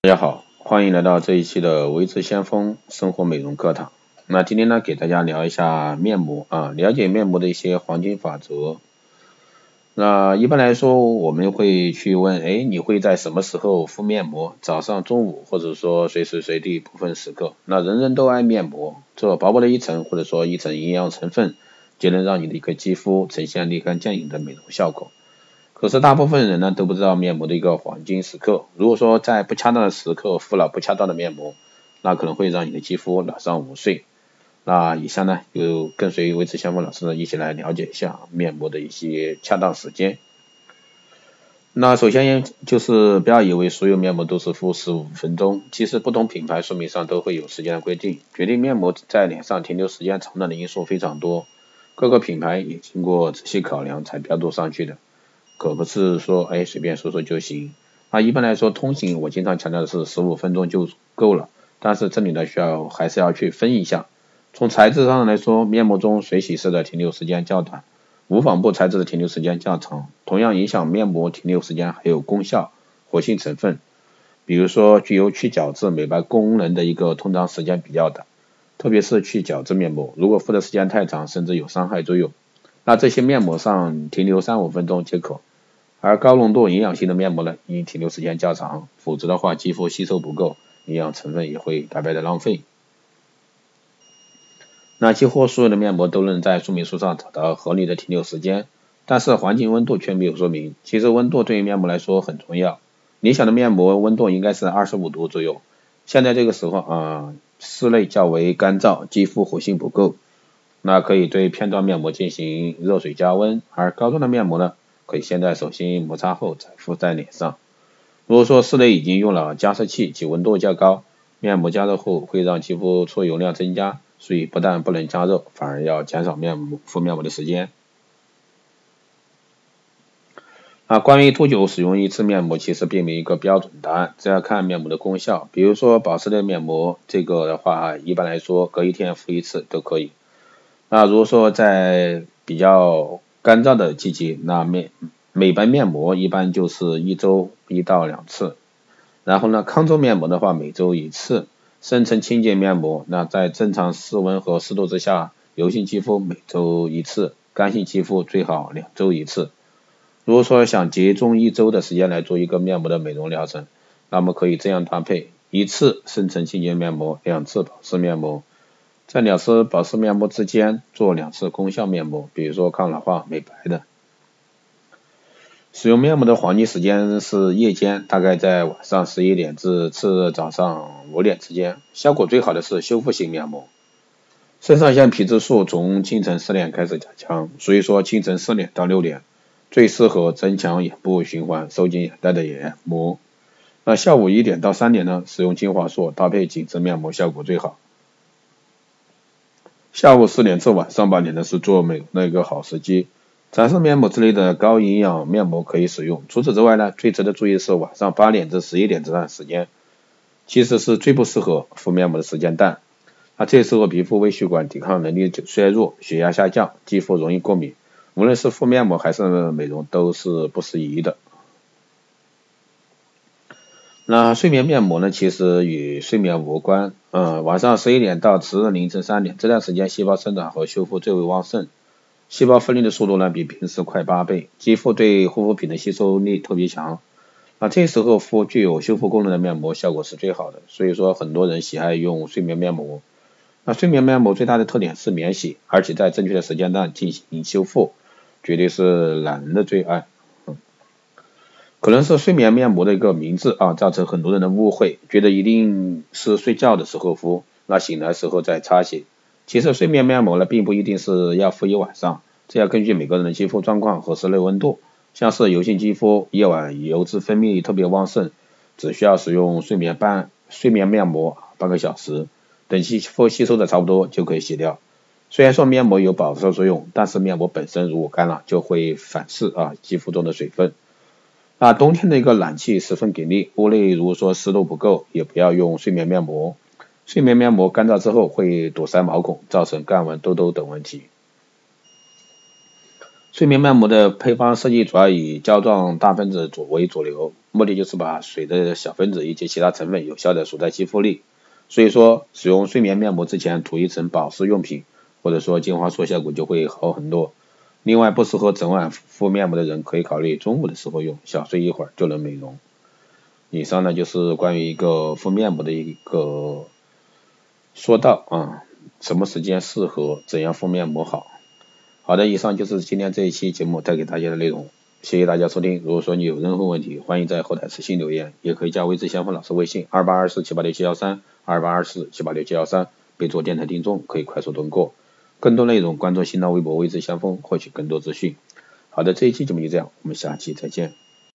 大家好，欢迎来到这一期的维持先锋生活美容课堂。那今天呢，给大家聊一下面膜啊，了解面膜的一些黄金法则。那一般来说，我们会去问，哎，你会在什么时候敷面膜？早上、中午，或者说随时随地不分时刻。那人人都爱面膜，这薄薄的一层，或者说一层营养成分，就能让你的一个肌肤呈现立竿见影的美容效果。可是大部分人呢都不知道面膜的一个黄金时刻。如果说在不恰当的时刻敷了不恰当的面膜，那可能会让你的肌肤老上五岁。那以下呢就跟随维持先锋老师呢一起来了解一下面膜的一些恰当时间。那首先就是不要以为所有面膜都是敷十五分钟，其实不同品牌说明上都会有时间的规定。决定面膜在脸上停留时间长短的因素非常多，各个品牌也经过仔细考量才标注上去的。可不是说哎随便说说就行，那一般来说通行我经常强调的是十五分钟就够了，但是这里呢需要还是要去分一下，从材质上来说，面膜中水洗式的停留时间较短，无纺布材质的停留时间较长，同样影响面膜停留时间还有功效活性成分，比如说具有去角质美白功能的一个通常时间比较短，特别是去角质面膜，如果敷的时间太长，甚至有伤害作用，那这些面膜上停留三五分钟即可。而高浓度营养性的面膜呢，因停留时间较长，否则的话肌肤吸收不够，营养成分也会白白的浪费。那几乎所有的面膜都能在说明书上找到合理的停留时间，但是环境温度却没有说明。其实温度对于面膜来说很重要，理想的面膜温度应该是二十五度左右。现在这个时候啊，室内较为干燥，肌肤活性不够，那可以对片状面膜进行热水加温，而膏状的面膜呢？可以先在手心摩擦后再敷在脸上。如果说室内已经用了加湿器，其温度较高，面膜加热后会让肌肤出油量增加，所以不但不能加热，反而要减少面膜敷面膜的时间。啊，关于多久使用一次面膜，其实并没有一个标准答案，这要看面膜的功效。比如说保湿类面膜，这个的话一般来说隔一天敷一次都可以。那如果说在比较干燥的季节，那面美白面膜一般就是一周一到两次，然后呢，抗皱面膜的话每周一次，深层清洁面膜，那在正常室温和湿度之下，油性肌肤每周一次，干性肌肤最好两周一次。如果说想集中一周的时间来做一个面膜的美容疗程，那么可以这样搭配：一次深层清洁面膜，两次保湿面膜。在两次保湿面膜之间做两次功效面膜，比如说抗老化、美白的。使用面膜的黄金时间是夜间，大概在晚上十一点至次日早上五点之间。效果最好的是修复型面膜。肾上腺皮质素从清晨四点开始加强，所以说清晨四点到六点最适合增强眼部循环、收紧眼袋的眼膜。那下午一点到三点呢，使用精华素搭配紧致面膜效果最好。下午四点至晚上八点呢是做美容的一个好时机，展示面膜之类的高营养面膜可以使用。除此之外呢，最值得注意是晚上八点至十一点这段时间，其实是最不适合敷面膜的时间段。那这时候皮肤微血管抵抗能力衰弱，血压下降，肌肤容易过敏，无论是敷面膜还是美容都是不适宜的。那睡眠面膜呢，其实与睡眠无关。嗯，晚上十一点到次日凌晨三点这段时间，细胞生长和修复最为旺盛，细胞分裂的速度呢比平时快八倍，肌肤对护肤品的吸收力特别强。那这时候敷具有修复功能的面膜效果是最好的，所以说很多人喜爱用睡眠面膜。那睡眠面膜最大的特点是免洗，而且在正确的时间段进行修复，绝对是懒人的最爱。可能是睡眠面膜的一个名字啊，造成很多人的误会，觉得一定是睡觉的时候敷，那醒来时候再擦洗。其实睡眠面膜呢，并不一定是要敷一晚上，这要根据每个人的肌肤状况和室内温度。像是油性肌肤，夜晚油脂分泌特别旺盛，只需要使用睡眠半睡眠面膜半个小时，等肌肤吸收的差不多就可以洗掉。虽然说面膜有保湿作用，但是面膜本身如果干了，就会反噬啊肌肤中的水分。那冬天的一个暖气十分给力，屋内如果说湿度不够，也不要用睡眠面膜。睡眠面膜干燥之后会堵塞毛孔，造成干纹、痘痘等问题。睡眠面膜的配方设计主要以胶状大分子主为主流，目的就是把水的小分子以及其他成分有效的锁在肌肤里。所以说，使用睡眠面膜之前涂一层保湿用品，或者说精华素效果就会好很多。另外，不适合整晚敷面膜的人可以考虑中午的时候用，小睡一会儿就能美容。以上呢就是关于一个敷面膜的一个说道啊，什么时间适合，怎样敷面膜好。好的，以上就是今天这一期节目带给大家的内容，谢谢大家收听。如果说你有任何问题，欢迎在后台私信留言，也可以加微之先锋老师微信二八二四七八六七幺三二八二四七八六七幺三，备注电台听众，可以快速通过。更多内容关注新浪微博未知先锋，获取更多资讯。好的，这一期节目就这样，我们下期再见。